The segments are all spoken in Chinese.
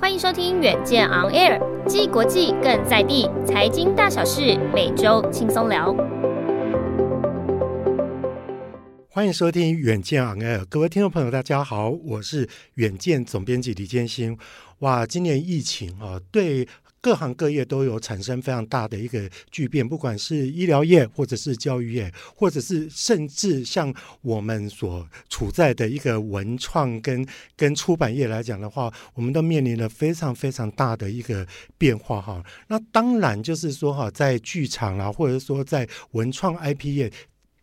欢迎收听远见 On Air，既国际更在地，财经大小事每周轻松聊。欢迎收听远见 On Air，各位听众朋友，大家好，我是远见总编辑李建新。哇，今年疫情啊，对。各行各业都有产生非常大的一个巨变，不管是医疗业，或者是教育业，或者是甚至像我们所处在的一个文创跟跟出版业来讲的话，我们都面临了非常非常大的一个变化哈。那当然就是说哈，在剧场啦，或者说在文创 IP 业。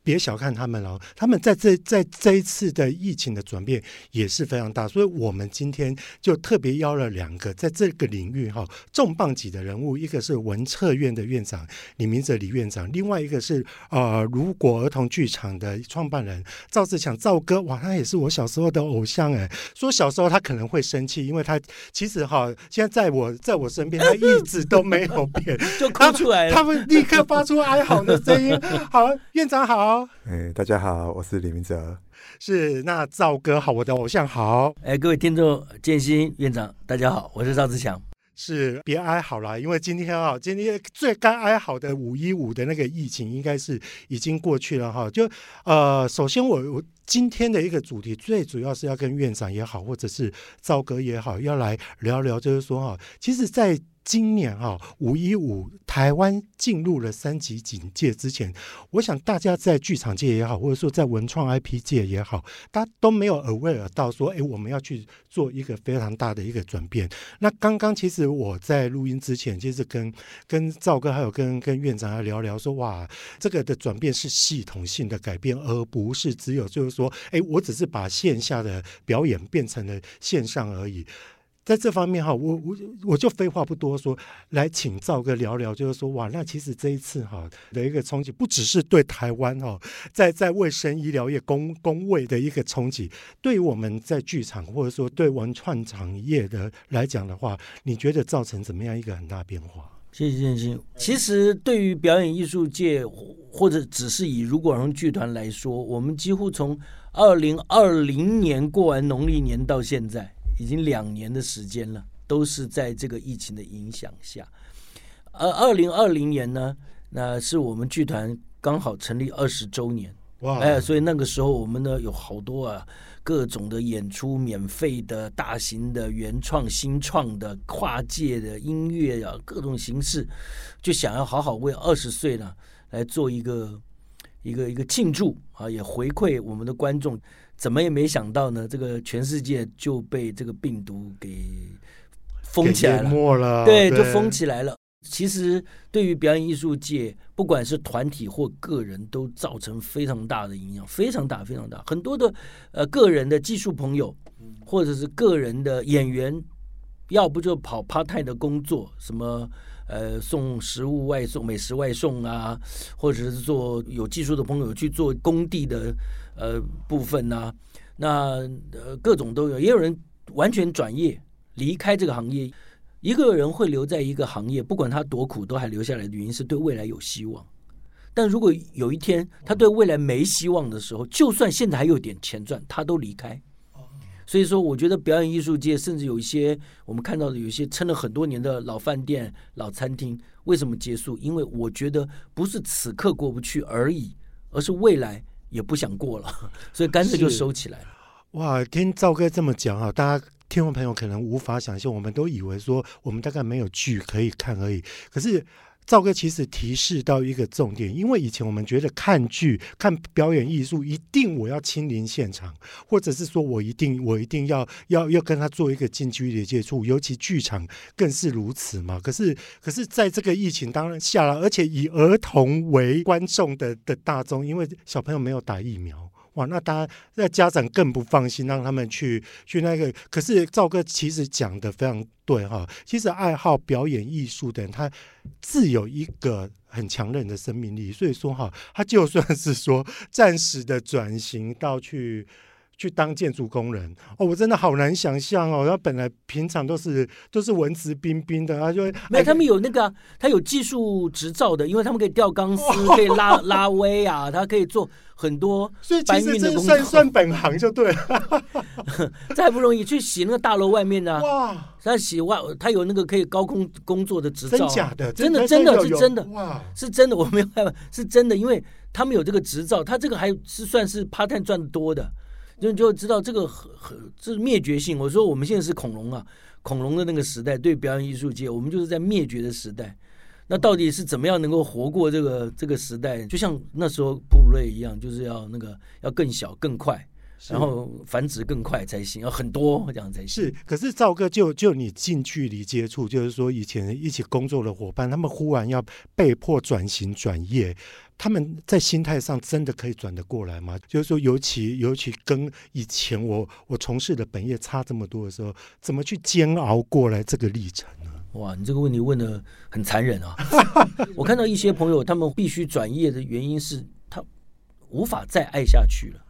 别小看他们了，他们在这在这一次的疫情的转变也是非常大，所以我们今天就特别邀了两个在这个领域哈重磅级的人物，一个是文策院的院长李明哲李院长，另外一个是呃如果儿童剧场的创办人赵志强赵哥，哇，他也是我小时候的偶像哎，说小时候他可能会生气，因为他其实哈现在在我在我身边，他一直都没有变，就哭出来了，他们立刻发出哀嚎的声音。好，院长好。哎，大家好，我是李明哲。是，那赵哥好，我的偶像好。哎，各位听众，建新院长，大家好，我是赵志强。是，别哀好了，因为今天啊，今天最该哀好的五一五的那个疫情，应该是已经过去了哈。就呃，首先我我今天的一个主题，最主要是要跟院长也好，或者是赵哥也好，要来聊聊，就是说哈，其实，在今年哈五一五，台湾进入了三级警戒之前，我想大家在剧场界也好，或者说在文创 IP 界也好，大家都没有 aware 到说，哎，我们要去做一个非常大的一个转变。那刚刚其实我在录音之前，就是跟跟赵哥还有跟跟院长来聊聊说，哇，这个的转变是系统性的改变，而不是只有就是说，哎，我只是把线下的表演变成了线上而已。在这方面哈，我我我就废话不多说，来请赵哥聊聊，就是说哇，那其实这一次哈的一个冲击，不只是对台湾哈，在在卫生医疗业工工位的一个冲击，对于我们在剧场或者说对文创产业的来讲的话，你觉得造成怎么样一个很大变化？谢谢建兴。其实对于表演艺术界，或者只是以如果儿童剧团来说，我们几乎从二零二零年过完农历年到现在。已经两年的时间了，都是在这个疫情的影响下。而二零二零年呢，那是我们剧团刚好成立二十周年。哇！哎，所以那个时候我们呢有好多啊各种的演出，免费的、大型的、原创、新创的、跨界的音乐啊，各种形式，就想要好好为二十岁呢来做一个一个一个庆祝啊，也回馈我们的观众。怎么也没想到呢？这个全世界就被这个病毒给封起来了，了对，对，就封起来了。其实对于表演艺术界，不管是团体或个人，都造成非常大的影响，非常大，非常大。很多的呃个人的技术朋友，或者是个人的演员，要不就跑 part time 的工作，什么呃送食物外送、美食外送啊，或者是做有技术的朋友去做工地的。呃，部分呢、啊，那呃各种都有，也有人完全转业离开这个行业。一个人会留在一个行业，不管他多苦，都还留下来的原因是对未来有希望。但如果有一天他对未来没希望的时候，就算现在还有点钱赚，他都离开。所以说，我觉得表演艺术界甚至有一些我们看到的，有一些撑了很多年的老饭店、老餐厅，为什么结束？因为我觉得不是此刻过不去而已，而是未来。也不想过了，所以干脆就收起来了。哇，听赵哥这么讲啊，大家听众朋友可能无法想象，我们都以为说我们大概没有剧可以看而已。可是赵哥其实提示到一个重点，因为以前我们觉得看剧、看表演艺术，一定我要亲临现场，或者是说我一定我一定要要要跟他做一个近距离接触，尤其剧场更是如此嘛。可是可是在这个疫情当然下来，而且以儿童为观众的的大众，因为小朋友没有打疫苗。哇，那当然那家长更不放心，让他们去去那个。可是赵哥其实讲的非常对哈，其实爱好表演艺术的人，他自有一个很强韧的生命力，所以说哈，他就算是说暂时的转型到去。去当建筑工人哦，我真的好难想象哦。他本来平常都是都是文质彬彬的，他就没有他们有那个、啊，他有技术执照的，因为他们可以吊钢丝，哦、可以拉拉威啊，他可以做很多搬运的工作，所以其实这算算本行就对了。这还不容易去洗那个大楼外面的、啊、哇，他洗外，他有那个可以高空工作的执照，真假的？真的真的是真的哇，是真的，我没有办法，是真的，因为他们有这个执照，他这个还是算是 part time 赚的多的。就就知道这个很很这是灭绝性。我说我们现在是恐龙啊，恐龙的那个时代，对表演艺术界，我们就是在灭绝的时代。那到底是怎么样能够活过这个这个时代？就像那时候哺乳类一样，就是要那个要更小更快，然后繁殖更快才行，要很多这样才行。是，可是赵哥就就你近距离接触，就是说以前一起工作的伙伴，他们忽然要被迫转型转业。他们在心态上真的可以转得过来吗？就是说，尤其尤其跟以前我我从事的本业差这么多的时候，怎么去煎熬过来这个历程呢？哇，你这个问题问的很残忍啊！我看到一些朋友，他们必须转业的原因是他无法再爱下去了。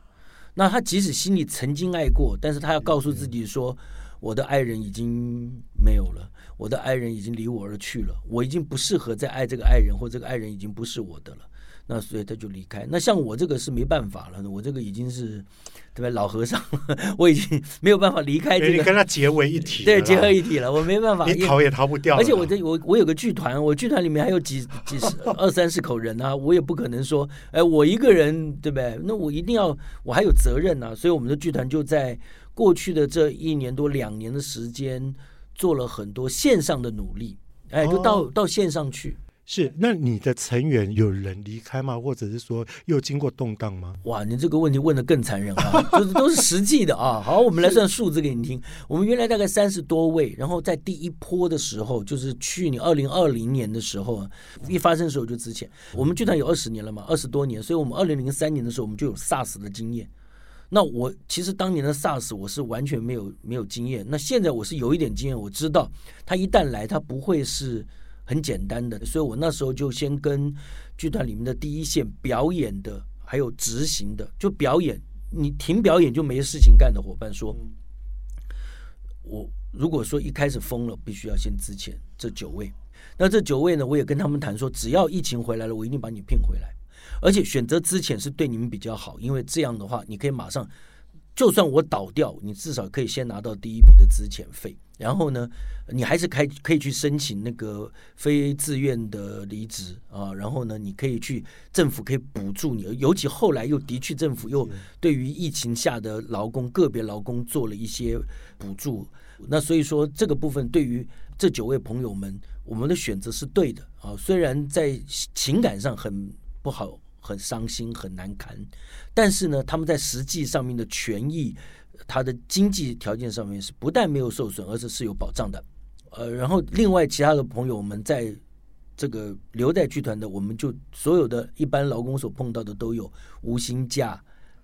那他即使心里曾经爱过，但是他要告诉自己说：“我的爱人已经没有了，我的爱人已经离我而去了，我已经不适合再爱这个爱人，或这个爱人已经不是我的了。”那所以他就离开。那像我这个是没办法了，我这个已经是对吧？老和尚，我已经没有办法离开这个。你跟他结为一体，对，结合一体了，我没办法，你逃也逃不掉。而且我这我我有个剧团，我剧团里面还有几几十 二三十口人啊，我也不可能说，哎，我一个人对不对？那我一定要，我还有责任啊。所以我们的剧团就在过去的这一年多两年的时间，做了很多线上的努力，哎，就到、哦、到线上去。是，那你的成员有人离开吗？或者是说又经过动荡吗？哇，你这个问题问的更残忍啊！就是都是实际的啊。好，我们来算数字给你听。我们原来大概三十多位，然后在第一波的时候，就是去年二零二零年的时候，一发生的时候就之前，我们剧团有二十年了嘛，二十多年，所以我们二零零三年的时候，我们就有 SARS 的经验。那我其实当年的 SARS 我是完全没有没有经验，那现在我是有一点经验，我知道他一旦来，他不会是。很简单的，所以我那时候就先跟剧团里面的第一线表演的，还有执行的，就表演，你停表演就没事情干的伙伴说，我如果说一开始封了，必须要先支遣这九位，那这九位呢，我也跟他们谈说，只要疫情回来了，我一定把你聘回来，而且选择之前是对你们比较好，因为这样的话，你可以马上。就算我倒掉，你至少可以先拿到第一笔的资遣费，然后呢，你还是开可以去申请那个非自愿的离职啊，然后呢，你可以去政府可以补助你，尤其后来又的确政府又对于疫情下的劳工个别劳工做了一些补助，那所以说这个部分对于这九位朋友们，我们的选择是对的啊，虽然在情感上很不好。很伤心，很难堪，但是呢，他们在实际上面的权益，他的经济条件上面是不但没有受损，而且是有保障的。呃，然后另外其他的朋友们在这个留在剧团的，我们就所有的一般劳工所碰到的都有无薪假，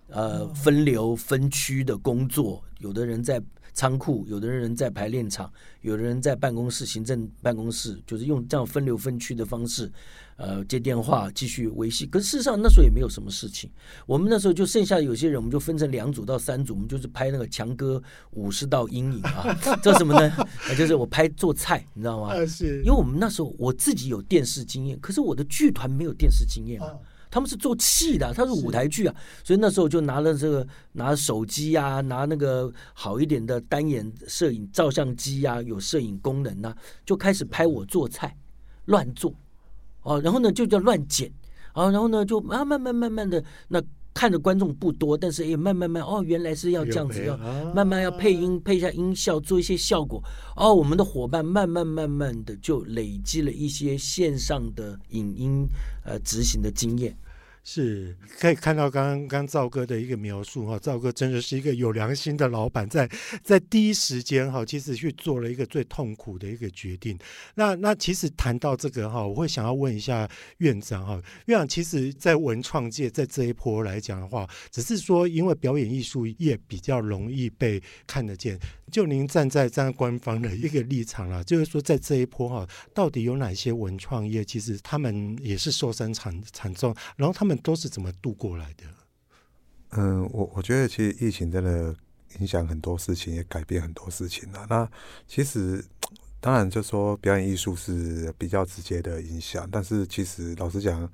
呃，分流分区的工作，有的人在。仓库，有的人在排练场，有的人在办公室、行政办公室，就是用这样分流分区的方式，呃，接电话继续维系。可是事实上那时候也没有什么事情，我们那时候就剩下有些人，我们就分成两组到三组，我们就是拍那个强哥五十道阴影啊，叫什么呢？就是我拍做菜，你知道吗？是，因为我们那时候我自己有电视经验，可是我的剧团没有电视经验啊。他们是做戏的，他是舞台剧啊，所以那时候就拿了这个拿手机啊，拿那个好一点的单眼摄影照相机啊，有摄影功能啊，就开始拍我做菜，乱做。哦，然后呢就叫乱剪。啊，然后呢就慢慢慢慢慢的那看的观众不多，但是也慢慢慢哦，原来是要这样子，要慢慢要配音配一下音效，做一些效果。哦，我们的伙伴慢慢慢慢的就累积了一些线上的影音呃执行的经验。是可以看到刚刚刚赵哥的一个描述哈，赵哥真的是一个有良心的老板，在在第一时间哈，其实去做了一个最痛苦的一个决定。那那其实谈到这个哈，我会想要问一下院长哈，院长其实，在文创界在这一波来讲的话，只是说因为表演艺术业比较容易被看得见，就您站在站在官方的一个立场啦，就是说在这一波哈，到底有哪些文创业其实他们也是受伤惨惨重，然后他们。都是怎么度过来的？嗯，我我觉得其实疫情真的影响很多事情，也改变很多事情了。那其实当然就说表演艺术是比较直接的影响，但是其实老实讲。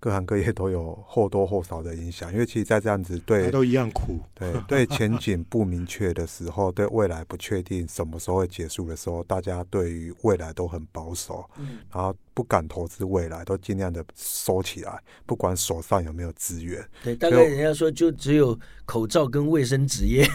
各行各业都有或多或少的影响，因为其实，在这样子对都一样苦，对对前景不明确的时候，对未来不确定什么时候会结束的时候，大家对于未来都很保守，嗯，然后不敢投资未来，都尽量的收起来，不管手上有没有资源。对，大概人家说就只有口罩跟卫生纸业，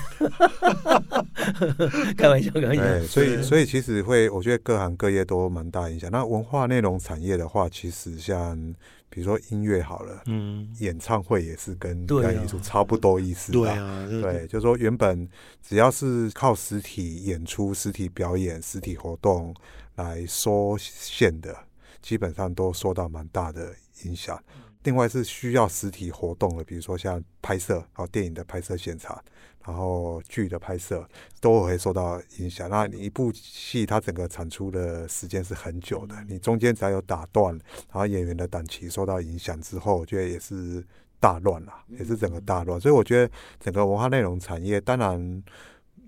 开玩笑，开玩笑。对，所以所以其实会，我觉得各行各业都蛮大影响。那文化内容产业的话，其实像。比如说音乐好了，嗯，演唱会也是跟表演艺术差不多意思，对啊，对，对，就是说原本只要是靠实体演出、实体表演、实体活动来缩线的，基本上都受到蛮大的影响。另外是需要实体活动的，比如说像拍摄，好电影的拍摄现场，然后剧的拍摄都会受到影响。那你一部戏它整个产出的时间是很久的，你中间只要有打断，然后演员的档期受到影响之后，我觉得也是大乱了，也是整个大乱。所以我觉得整个文化内容产业，当然。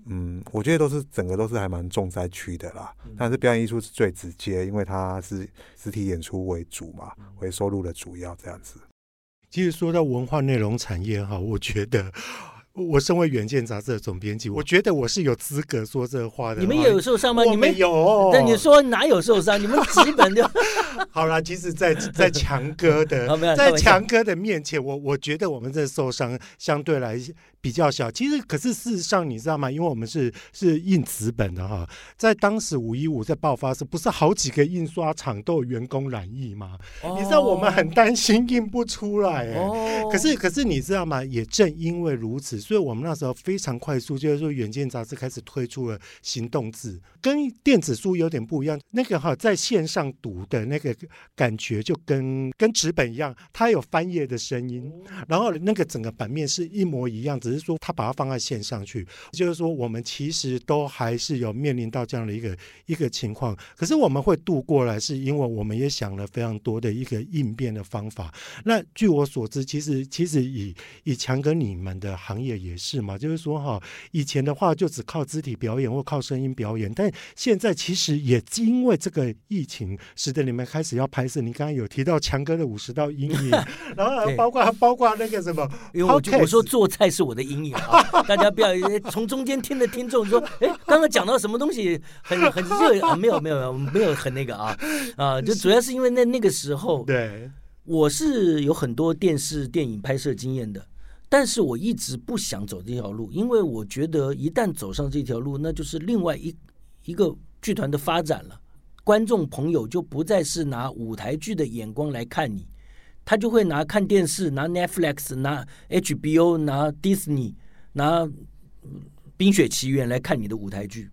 嗯，我觉得都是整个都是还蛮重灾区的啦。但是表演艺术是最直接，因为它是实体演出为主嘛，为收入的主要这样子。其实说到文化内容产业哈，我觉得。我身为《远见》杂志的总编辑，我觉得我是有资格说这话的。你们也有受伤吗？你们有？那你说哪有受伤？你们基本就 好了。其实在，在在强哥的在强哥的面前，我我觉得我们这受伤相对来比较小。其实，可是事实上，你知道吗？因为我们是是印纸本的哈，在当时五一五在爆发时，不是好几个印刷厂都有员工染疫吗？哦、你知道我们很担心印不出来。哦、可是可是你知道吗？也正因为如此。所以我们那时候非常快速，就是说《远见》杂志开始推出了行动字，跟电子书有点不一样。那个哈，在线上读的那个感觉就跟跟纸本一样，它有翻页的声音，然后那个整个版面是一模一样，只是说他把它放在线上去。就是说，我们其实都还是有面临到这样的一个一个情况，可是我们会度过来，是因为我们也想了非常多的一个应变的方法。那据我所知，其实其实以以强哥你们的行业。也是嘛，就是说哈，以前的话就只靠肢体表演或靠声音表演，但现在其实也因为这个疫情，使得你们开始要拍摄。你刚刚有提到强哥的五十道阴影，然后包括包括那个什么，因为我我说做菜是我的阴影啊，大家不要从中间听的听众说，哎，刚刚讲到什么东西很很热啊？没有没有没有很那个啊啊，就主要是因为那那个时候，对，我是有很多电视电影拍摄经验的。但是我一直不想走这条路，因为我觉得一旦走上这条路，那就是另外一一个剧团的发展了。观众朋友就不再是拿舞台剧的眼光来看你，他就会拿看电视、拿 Netflix、拿 HBO、拿 Disney、拿《冰雪奇缘》来看你的舞台剧。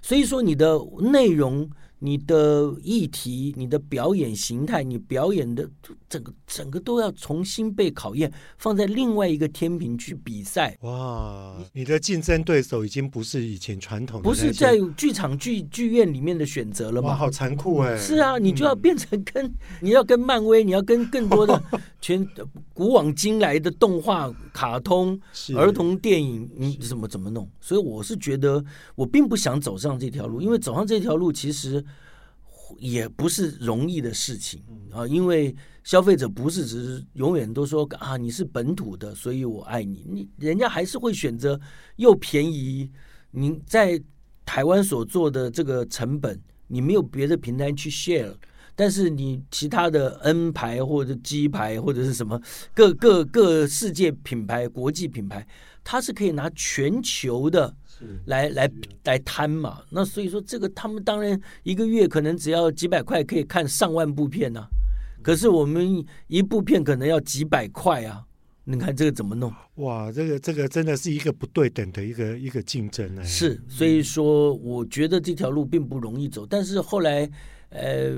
所以说，你的内容。你的议题、你的表演形态、你表演的整个整个都要重新被考验，放在另外一个天平去比赛。哇，你的竞争对手已经不是以前传统的，不是在剧场剧剧院里面的选择了吗？哇，好残酷哎！是啊，你就要变成跟、嗯、你要跟漫威，你要跟更多的 全古往今来的动画、卡通、儿童电影，你怎么怎么弄？所以我是觉得，我并不想走上这条路，因为走上这条路其实。也不是容易的事情啊，因为消费者不是只是永远都说啊，你是本土的，所以我爱你。你人家还是会选择又便宜，你在台湾所做的这个成本，你没有别的平台去 share，但是你其他的 N 牌或者 G 牌或者是什么各各各世界品牌、国际品牌，它是可以拿全球的。来来来摊嘛，那所以说这个他们当然一个月可能只要几百块可以看上万部片呢、啊。可是我们一部片可能要几百块啊。你看这个怎么弄？哇，这个这个真的是一个不对等的一个一个竞争呢。是，所以说我觉得这条路并不容易走，但是后来，呃，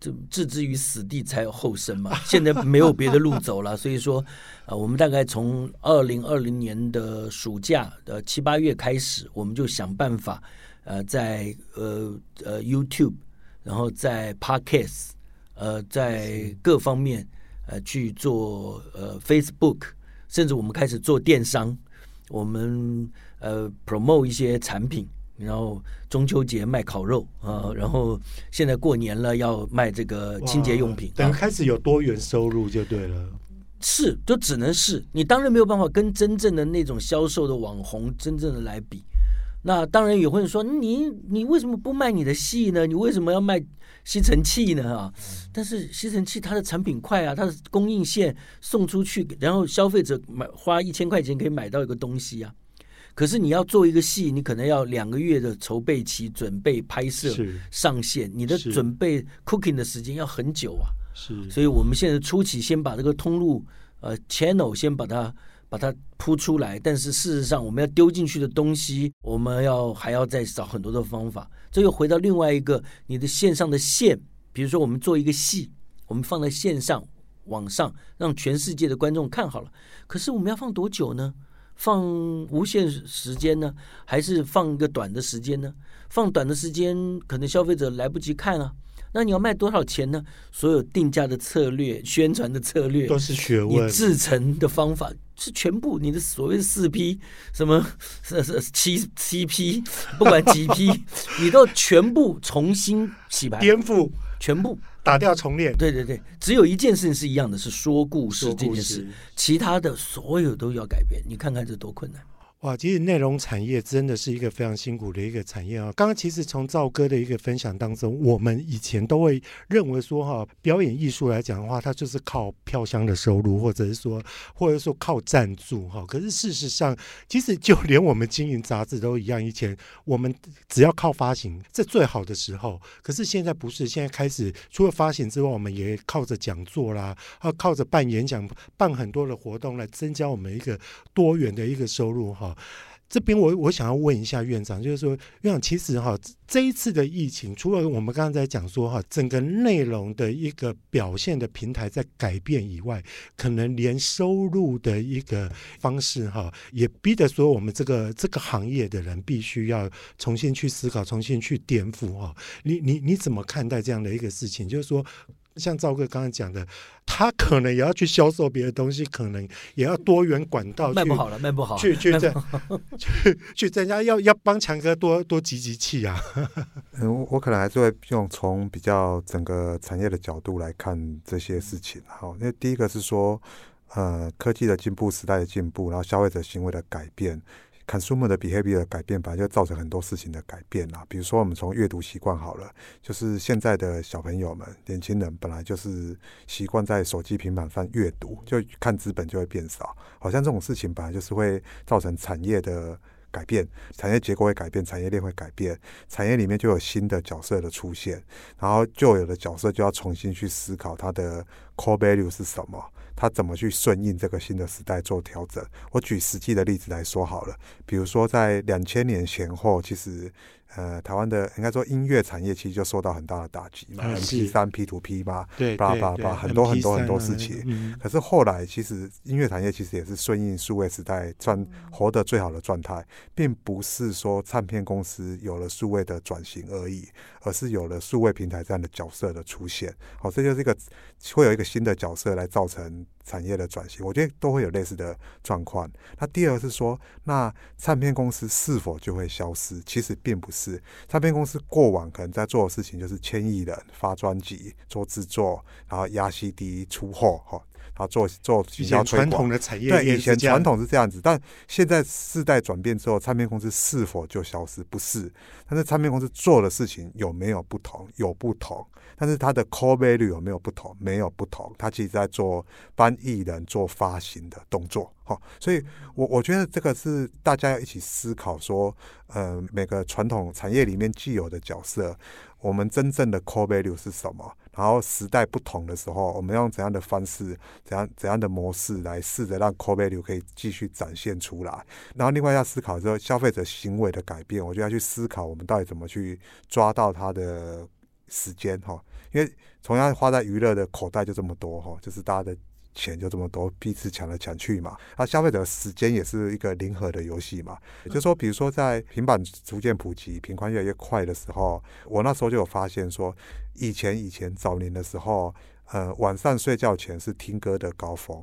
这置之于死地才有后生嘛。现在没有别的路走了，所以说，呃，我们大概从二零二零年的暑假的七八月开始，我们就想办法，呃，在呃呃 YouTube，然后在 Podcast，呃，在各方面。呃，去做呃 Facebook，甚至我们开始做电商，我们呃 promote 一些产品，然后中秋节卖烤肉啊，然后现在过年了要卖这个清洁用品，等于开始有多元收入就对了。是，就只能是你当然没有办法跟真正的那种销售的网红真正的来比。那当然也会说，你你为什么不卖你的戏呢？你为什么要卖吸尘器呢？啊，但是吸尘器它的产品快啊，它的供应线送出去，然后消费者买花一千块钱可以买到一个东西啊。可是你要做一个戏，你可能要两个月的筹备期，准备拍摄、上线，你的准备 cooking 的时间要很久啊。是，所以我们现在初期先把这个通路呃 channel 先把它。把它铺出来，但是事实上，我们要丢进去的东西，我们要还要再找很多的方法。这又回到另外一个你的线上的线，比如说我们做一个戏，我们放在线上网上，让全世界的观众看好了。可是我们要放多久呢？放无限时间呢，还是放一个短的时间呢？放短的时间，可能消费者来不及看啊。那你要卖多少钱呢？所有定价的策略、宣传的策略都是学问，你制成的方法是全部你的所谓的四 P 什么是是 七七 P，不管几 P，你都全部重新洗牌、颠覆，全部打掉重练。对对对，只有一件事情是一样的，是说故事这件事，其他的所有都要改变。你看看这多困难。哇，其实内容产业真的是一个非常辛苦的一个产业啊！刚刚其实从赵哥的一个分享当中，我们以前都会认为说哈，表演艺术来讲的话，它就是靠票箱的收入，或者是说，或者说靠赞助哈。可是事实上，其实就连我们经营杂志都一样，以前我们只要靠发行，这最好的时候。可是现在不是，现在开始除了发行之外，我们也靠着讲座啦，啊，靠着办演讲、办很多的活动来增加我们一个多元的一个收入哈。这边我我想要问一下院长，就是说院长，其实哈这一次的疫情，除了我们刚刚在讲说哈整个内容的一个表现的平台在改变以外，可能连收入的一个方式哈，也逼得说我们这个这个行业的人必须要重新去思考，重新去颠覆哈。你你你怎么看待这样的一个事情？就是说。像赵哥刚刚讲的，他可能也要去销售别的东西，可能也要多元管道卖不好了，卖不好，去 去去去去增加，要要帮强哥多多集集气啊。嗯，我我可能还是会用从比较整个产业的角度来看这些事情。好，因为第一个是说，呃，科技的进步，时代的进步，然后消费者行为的改变。Consumer 的 behavior 的改变，本来就造成很多事情的改变啦。比如说，我们从阅读习惯好了，就是现在的小朋友们、年轻人本来就是习惯在手机、平板上阅读，就看纸本就会变少。好像这种事情本来就是会造成产业的改变，产业结构会改变，产业链会改变，产业里面就有新的角色的出现，然后旧有的角色就要重新去思考它的 core value 是什么。他怎么去顺应这个新的时代做调整？我举实际的例子来说好了，比如说在两千年前后，其实。呃，台湾的应该说音乐产业其实就受到很大的打击嘛，MP3、P2P 嘛，对，叭叭叭，很多很多很多事情。嗯、可是后来，其实音乐产业其实也是顺应数位时代赚活得最好的状态，并不是说唱片公司有了数位的转型而已，而是有了数位平台这样的角色的出现。好，这就是一个会有一个新的角色来造成产业的转型。我觉得都会有类似的状况。那第二是说，那唱片公司是否就会消失？其实并不是。唱片公司过往可能在做的事情，就是签艺人、发专辑、做制作，然后压 CD 出货，哈，后做做比较传统的产业。对，以前传统是这样子，但现在世代转变之后，唱片公司是否就消失？不是。但是唱片公司做的事情有没有不同？有不同。但是它的 core value 有没有不同？没有不同。它其实在做帮艺人做发行的动作。好，所以我我觉得这个是大家要一起思考说，呃，每个传统产业里面既有的角色，我们真正的 core value 是什么？然后时代不同的时候，我们用怎样的方式、怎样怎样的模式来试着让 core value 可以继续展现出来。然后另外要思考说，消费者行为的改变，我就要去思考我们到底怎么去抓到他的时间哈，因为同样花在娱乐的口袋就这么多哈，就是大家的。钱就这么多，彼此抢来抢去嘛。那消费者时间也是一个零和的游戏嘛。也就是说，比如说在平板逐渐普及、频宽越来越快的时候，我那时候就有发现说，以前以前早年的时候，呃，晚上睡觉前是听歌的高峰，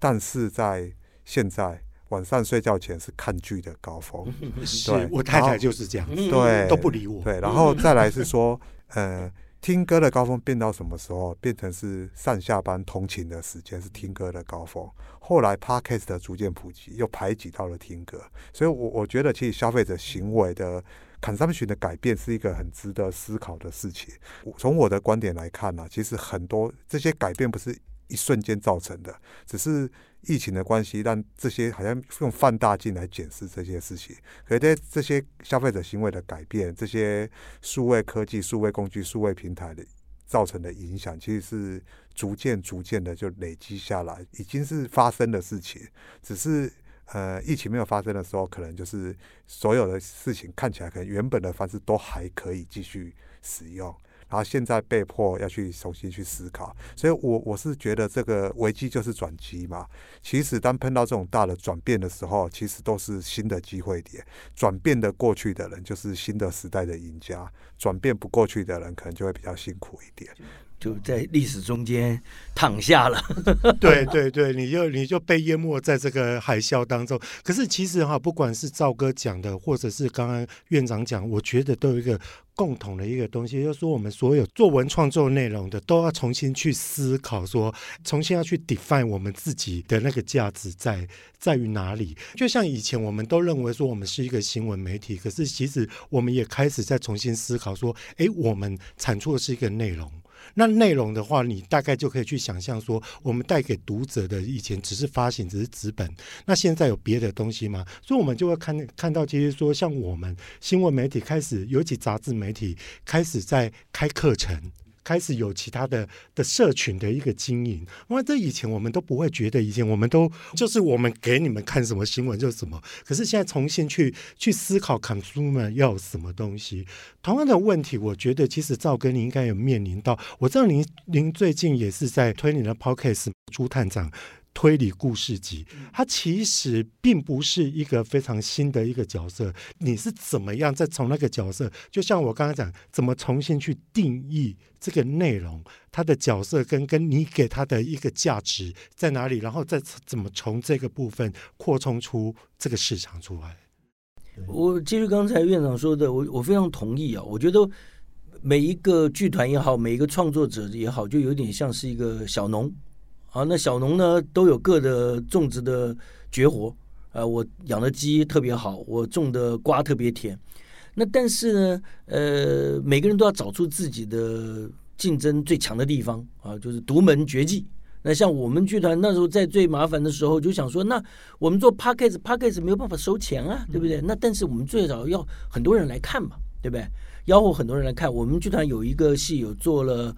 但是在现在晚上睡觉前是看剧的高峰。是我太太就是这样，对，都不理我。对，然后再来是说，呃。听歌的高峰变到什么时候？变成是上下班通勤的时间是听歌的高峰。后来 Podcast 的逐渐普及，又排挤到了听歌。所以我，我觉得其实消费者行为的 consumption 的改变是一个很值得思考的事情。从我的观点来看呢、其实很多这些改变不是一瞬间造成的，只是。疫情的关系，让这些好像用放大镜来检视这些事情。可是在这些消费者行为的改变，这些数位科技、数位工具、数位平台的造成的影响，其实是逐渐、逐渐的就累积下来，已经是发生的事情。只是呃，疫情没有发生的时候，可能就是所有的事情看起来可能原本的方式都还可以继续使用。然后现在被迫要去重新去思考，所以我我是觉得这个危机就是转机嘛。其实当碰到这种大的转变的时候，其实都是新的机会点。转变的过去的人就是新的时代的赢家，转变不过去的人可能就会比较辛苦一点。就在历史中间躺下了，对对对，你就你就被淹没在这个海啸当中。可是其实哈，不管是赵哥讲的，或者是刚刚院长讲，我觉得都有一个共同的一个东西，就是说我们所有作文创作内容的，都要重新去思考说，说重新要去 define 我们自己的那个价值在在于哪里。就像以前我们都认为说我们是一个新闻媒体，可是其实我们也开始在重新思考说，哎，我们产出的是一个内容。那内容的话，你大概就可以去想象说，我们带给读者的以前只是发行，只是纸本，那现在有别的东西吗？所以，我们就会看看到，其实说像我们新闻媒体开始，尤其杂志媒体开始在开课程。开始有其他的的社群的一个经营，因为这以前我们都不会觉得，以前我们都就是我们给你们看什么新闻就是什么。可是现在重新去去思考 consumer 要什么东西，同样的问题，我觉得其实赵哥你应该有面临到。我知道您您最近也是在推你的 podcast 朱探长。推理故事集，它其实并不是一个非常新的一个角色。你是怎么样再从那个角色，就像我刚才讲，怎么重新去定义这个内容，它的角色跟跟你给它的一个价值在哪里，然后再怎么从这个部分扩充出这个市场出来。我其实刚才院长说的，我我非常同意啊。我觉得每一个剧团也好，每一个创作者也好，就有点像是一个小农。啊，那小农呢都有各的种植的绝活，呃，我养的鸡特别好，我种的瓜特别甜。那但是呢，呃，每个人都要找出自己的竞争最强的地方啊，就是独门绝技。那像我们剧团那时候在最麻烦的时候，就想说，那我们做 Podcast，Podcast 没有办法收钱啊，对不对？那但是我们最少要很多人来看嘛，对不对？吆喝很多人来看。我们剧团有一个戏有做了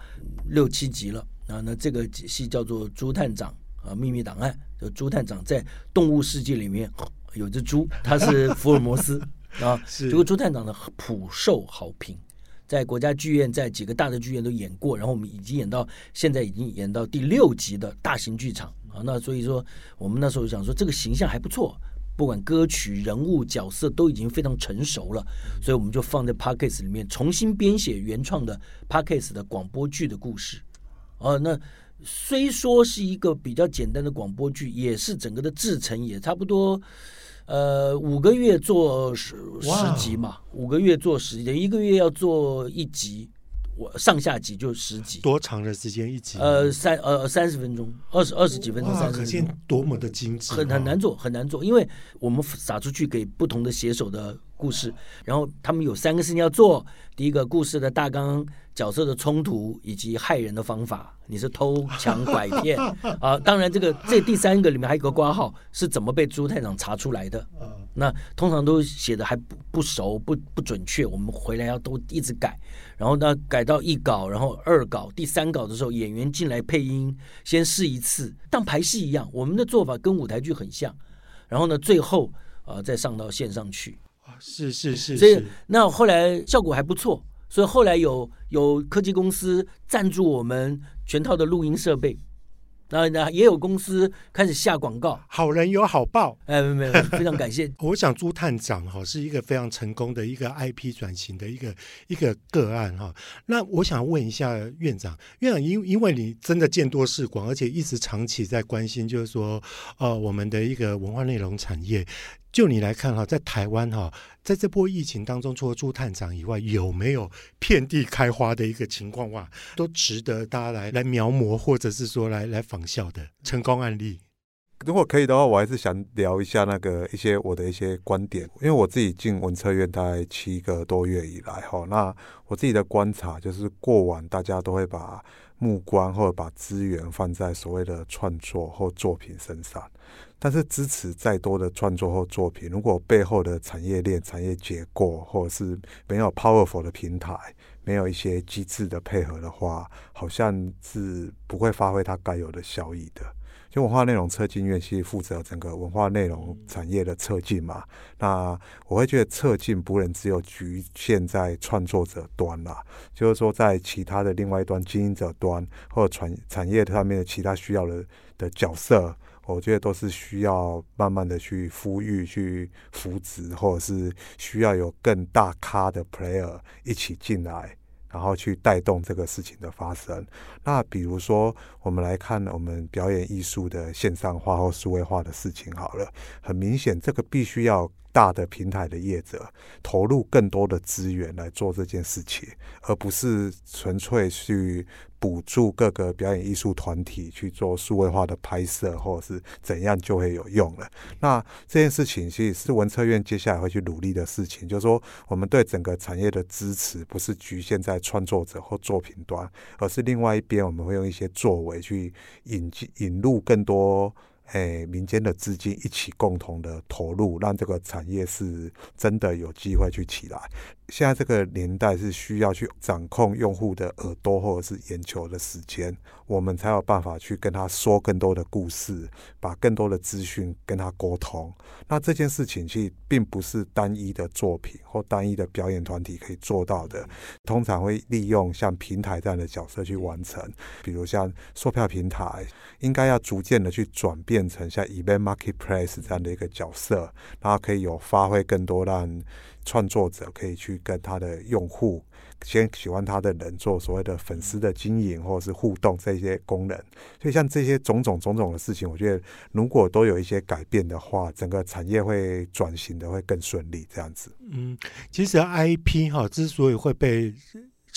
六七集了。啊，那这个戏叫做《朱探长》啊，《秘密档案》。就朱探长在动物世界里面有只猪，它是福尔摩斯啊。这个朱探长呢普受好评，在国家剧院，在几个大的剧院都演过。然后我们已经演到现在，已经演到第六集的大型剧场啊。那所以说，我们那时候想说，这个形象还不错，不管歌曲、人物、角色都已经非常成熟了，所以我们就放在 Podcast 里面重新编写原创的 Podcast 的广播剧的故事。哦，那虽说是一个比较简单的广播剧，也是整个的制程也差不多，呃，五个月做十十集嘛，五个月做十集，一个月要做一集，我上下集就十集。多长的时间一集？呃，三呃三十分钟，二十二十几分钟，三十多么的精致，很很难做，很难做，因为我们撒出去给不同的写手的故事，然后他们有三个事情要做：第一个，故事的大纲、角色的冲突以及害人的方法。你是偷抢拐骗 啊？当然，这个这第三个里面还有个挂号，是怎么被朱探长查出来的？那通常都写的还不不熟、不不准确，我们回来要都一直改。然后呢，改到一稿，然后二稿、第三稿的时候，演员进来配音，先试一次，当排戏一样。我们的做法跟舞台剧很像。然后呢，最后啊、呃，再上到线上去。是是是，所以那后来效果还不错，所以后来有有科技公司赞助我们全套的录音设备，那那也有公司开始下广告，好人有好报，哎，没有，非常感谢。我想朱探长哈是一个非常成功的一个 IP 转型的一个一个个案哈。那我想问一下院长，院长因因为你真的见多识广，而且一直长期在关心，就是说呃我们的一个文化内容产业。就你来看哈，在台湾哈，在这波疫情当中，除了朱探长以外，有没有遍地开花的一个情况哇？都值得大家来来描摹，或者是说来来仿效的成功案例。如果可以的话，我还是想聊一下那个一些我的一些观点，因为我自己进文策院大概七个多月以来哈，那我自己的观察就是，过往大家都会把目光或者把资源放在所谓的创作或作品身上。但是支持再多的创作或作品，如果背后的产业链、产业结构，或者是没有 powerful 的平台，没有一些机制的配合的话，好像是不会发挥它该有的效益的。文化内容策进院系负责整个文化内容产业的策进嘛，那我会觉得策进不能只有局限在创作者端啦，就是说在其他的另外一端经营者端或者产产业上面的其他需要的的角色。我觉得都是需要慢慢的去呼吁、去扶植，或者是需要有更大咖的 player 一起进来，然后去带动这个事情的发生。那比如说，我们来看我们表演艺术的线上化或数位化的事情好了，很明显，这个必须要大的平台的业者投入更多的资源来做这件事情，而不是纯粹去。补助各个表演艺术团体去做数位化的拍摄，或者是怎样就会有用了。那这件事情其实是文策院接下来会去努力的事情，就是说我们对整个产业的支持不是局限在创作者或作品端，而是另外一边我们会用一些作为去引进引入更多。哎，民间的资金一起共同的投入，让这个产业是真的有机会去起来。现在这个年代是需要去掌控用户的耳朵或者是眼球的时间，我们才有办法去跟他说更多的故事，把更多的资讯跟他沟通。那这件事情其实并不是单一的作品或单一的表演团体可以做到的，通常会利用像平台这样的角色去完成，比如像售票平台，应该要逐渐的去转变。成像 Event Marketplace 这样的一个角色，然后可以有发挥更多，让创作者可以去跟他的用户，先喜欢他的人做所谓的粉丝的经营或者是互动这些功能。所以像这些种种种种的事情，我觉得如果都有一些改变的话，整个产业会转型的会更顺利。这样子，嗯，其实 IP 哈之所以会被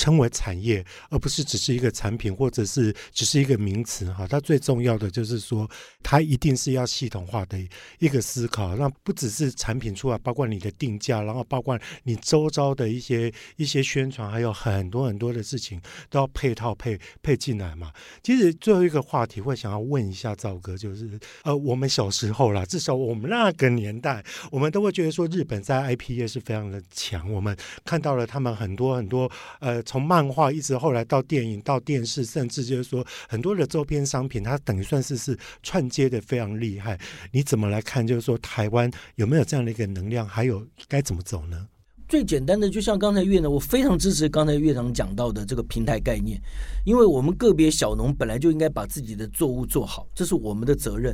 称为产业，而不是只是一个产品，或者是只是一个名词哈。它最重要的就是说，它一定是要系统化的一个思考。那不只是产品出来，包括你的定价，然后包括你周遭的一些一些宣传，还有很多很多的事情都要配套配配进来嘛。其实最后一个话题，会想要问一下赵哥，就是呃，我们小时候啦，至少我们那个年代，我们都会觉得说，日本在 IP 业是非常的强。我们看到了他们很多很多呃。从漫画一直后来到电影到电视，甚至就是说很多的周边商品，它等于算是是串接的非常厉害。你怎么来看？就是说台湾有没有这样的一个能量？还有该怎么走呢？最简单的，就像刚才院长，我非常支持刚才院长讲到的这个平台概念，因为我们个别小农本来就应该把自己的作物做好，这是我们的责任。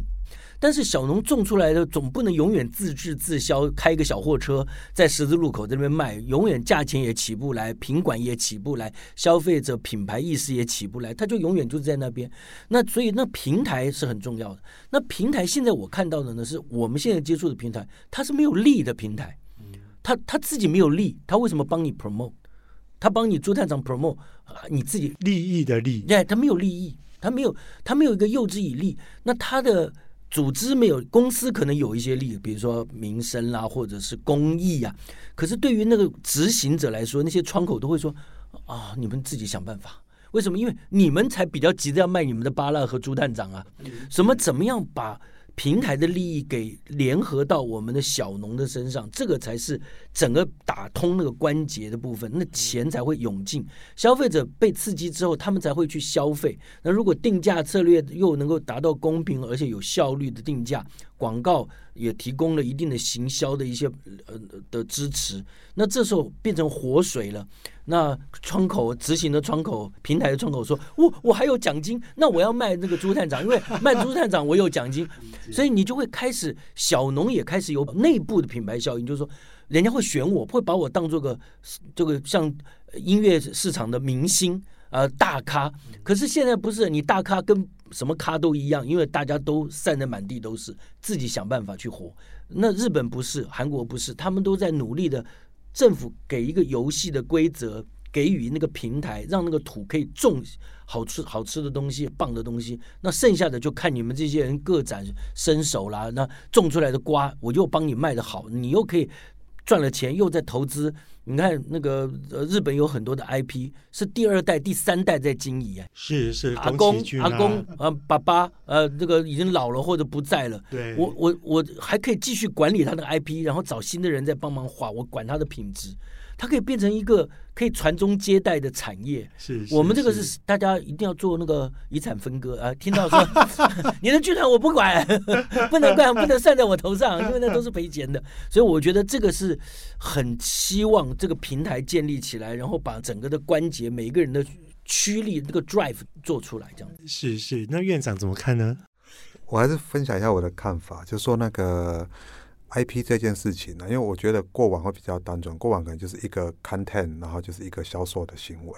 但是小农种出来的总不能永远自制自销，开一个小货车在十字路口这边卖，永远价钱也起不来，品管也起不来，消费者品牌意识也起不来，他就永远就在那边。那所以那平台是很重要的。那平台现在我看到的呢，是我们现在接触的平台，它是没有利的平台，他他自己没有利，他为什么帮你 promote？他帮你朱探长 promote，你自己利益的利，对，他没有利益，他没有他没有一个诱之以利，那他的。组织没有，公司可能有一些利益，比如说民生啦，或者是公益啊。可是对于那个执行者来说，那些窗口都会说啊，你们自己想办法。为什么？因为你们才比较急着要卖你们的芭乐和猪蛋长啊。什么？怎么样把？平台的利益给联合到我们的小农的身上，这个才是整个打通那个关节的部分，那钱才会涌进，消费者被刺激之后，他们才会去消费。那如果定价策略又能够达到公平而且有效率的定价，广告也提供了一定的行销的一些呃的支持，那这时候变成活水了。那窗口执行的窗口平台的窗口说：“我我还有奖金，那我要卖那个猪探长，因为卖猪探长我有奖金，所以你就会开始小农也开始有内部的品牌效应，就是说人家会选我，会把我当做个这个像音乐市场的明星呃大咖。可是现在不是，你大咖跟什么咖都一样，因为大家都散得满地都是，自己想办法去活。那日本不是，韩国不是，他们都在努力的。”政府给一个游戏的规则，给予那个平台，让那个土可以种好吃好吃的东西，棒的东西。那剩下的就看你们这些人各展身手啦。那种出来的瓜，我又帮你卖得好，你又可以赚了钱，又在投资。你看那个呃，日本有很多的 IP 是第二代、第三代在经营啊。是是，阿公、阿公呃，爸爸呃，这个已经老了或者不在了。对，我我我还可以继续管理他的 IP，然后找新的人在帮忙画，我管他的品质。它可以变成一个可以传宗接代的产业。是，是，我们这个是大家一定要做那个遗产分割啊！听到说 你的剧团我不管，不能管，不能算在我头上，因为那都是赔钱的。所以我觉得这个是很希望这个平台建立起来，然后把整个的关节每一个人的驱力那个 drive 做出来，这样。是是，那院长怎么看呢？我还是分享一下我的看法，就说那个。IP 这件事情呢，因为我觉得过往会比较单纯，过往可能就是一个 content，然后就是一个销售的行为。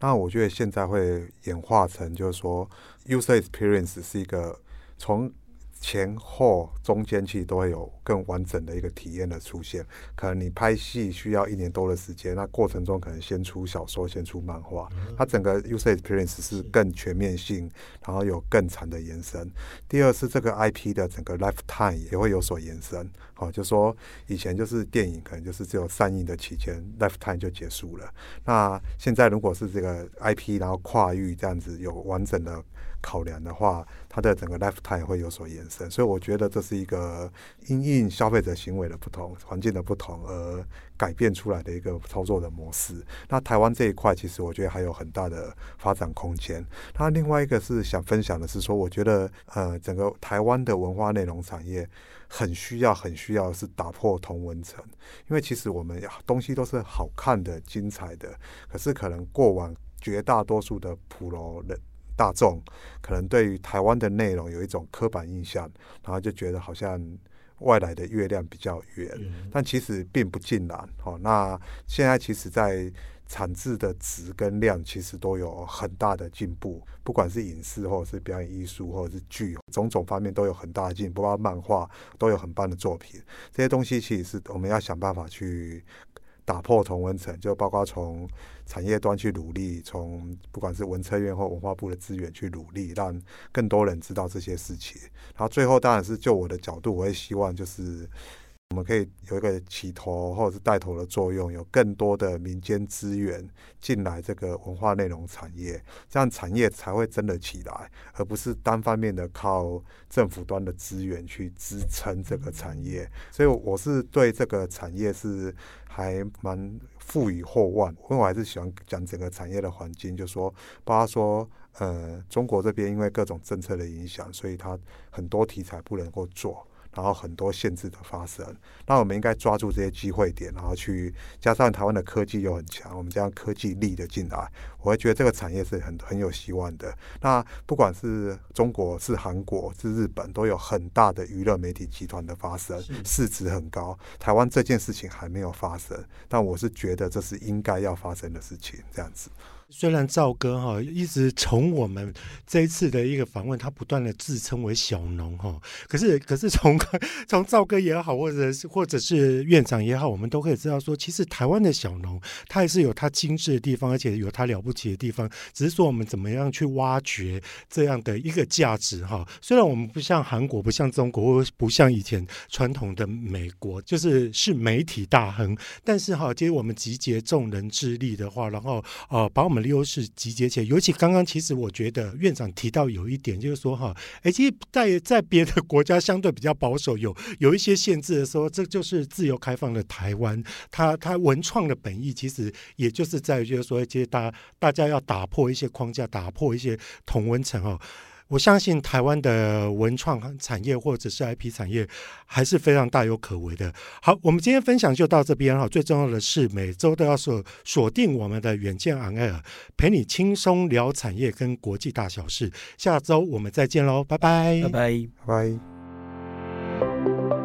那我觉得现在会演化成，就是说 user experience 是一个从。前后中间其实都会有更完整的一个体验的出现。可能你拍戏需要一年多的时间，那过程中可能先出小说，先出漫画，它整个 user experience 是更全面性，然后有更长的延伸。第二是这个 IP 的整个 lifetime 也会有所延伸。好，就说以前就是电影可能就是只有上映的期间 lifetime 就结束了。那现在如果是这个 IP，然后跨域这样子有完整的。考量的话，它的整个 lifetime 会有所延伸，所以我觉得这是一个因应消费者行为的不同、环境的不同而改变出来的一个操作的模式。那台湾这一块，其实我觉得还有很大的发展空间。那另外一个是想分享的是说，我觉得呃，整个台湾的文化内容产业很需要、很需要是打破同文层，因为其实我们东西都是好看的、精彩的，可是可能过往绝大多数的普罗人。大众可能对于台湾的内容有一种刻板印象，然后就觉得好像外来的月亮比较圆，嗯、但其实并不尽然。哦，那现在其实，在产制的质跟量其实都有很大的进步，不管是影视或者是表演艺术或者是剧，种种方面都有很大的进步，包括漫画都有很棒的作品。这些东西其实是我们要想办法去。打破同温层，就包括从产业端去努力，从不管是文策院或文化部的资源去努力，让更多人知道这些事情。然后最后当然是就我的角度，我也希望就是我们可以有一个起头或者是带头的作用，有更多的民间资源进来这个文化内容产业，这样产业才会真的起来，而不是单方面的靠政府端的资源去支撑这个产业。所以我是对这个产业是。还蛮赋予厚望，因为我还是喜欢讲整个产业的环境，就说，包括说，呃，中国这边因为各种政策的影响，所以它很多题材不能够做。然后很多限制的发生，那我们应该抓住这些机会点，然后去加上台湾的科技又很强，我们将科技力的进来，我会觉得这个产业是很很有希望的。那不管是中国、是韩国、是日本，都有很大的娱乐媒体集团的发生，市值很高。台湾这件事情还没有发生，但我是觉得这是应该要发生的事情，这样子。虽然赵哥哈一直从我们这一次的一个访问，他不断的自称为小农哈，可是可是从 从赵哥也好，或者是或者是院长也好，我们都可以知道说，其实台湾的小农他还是有他精致的地方，而且有他了不起的地方，只是说我们怎么样去挖掘这样的一个价值哈。虽然我们不像韩国，不像中国，不像以前传统的美国，就是是媒体大亨，但是哈，其实我们集结众人之力的话，然后呃把我们。优势集结起来，尤其刚刚，其实我觉得院长提到有一点，就是说哈，哎，其实在在别的国家相对比较保守，有有一些限制的时候，这就是自由开放的台湾，它它文创的本意其实也就是在于，就是说，其实大大家要打破一些框架，打破一些同温层哦。我相信台湾的文创产业或者是 IP 产业还是非常大有可为的。好，我们今天分享就到这边哈。最重要的是每周都要锁锁定我们的远见 On Air，陪你轻松聊产业跟国际大小事。下周我们再见喽，拜拜，拜拜，拜拜。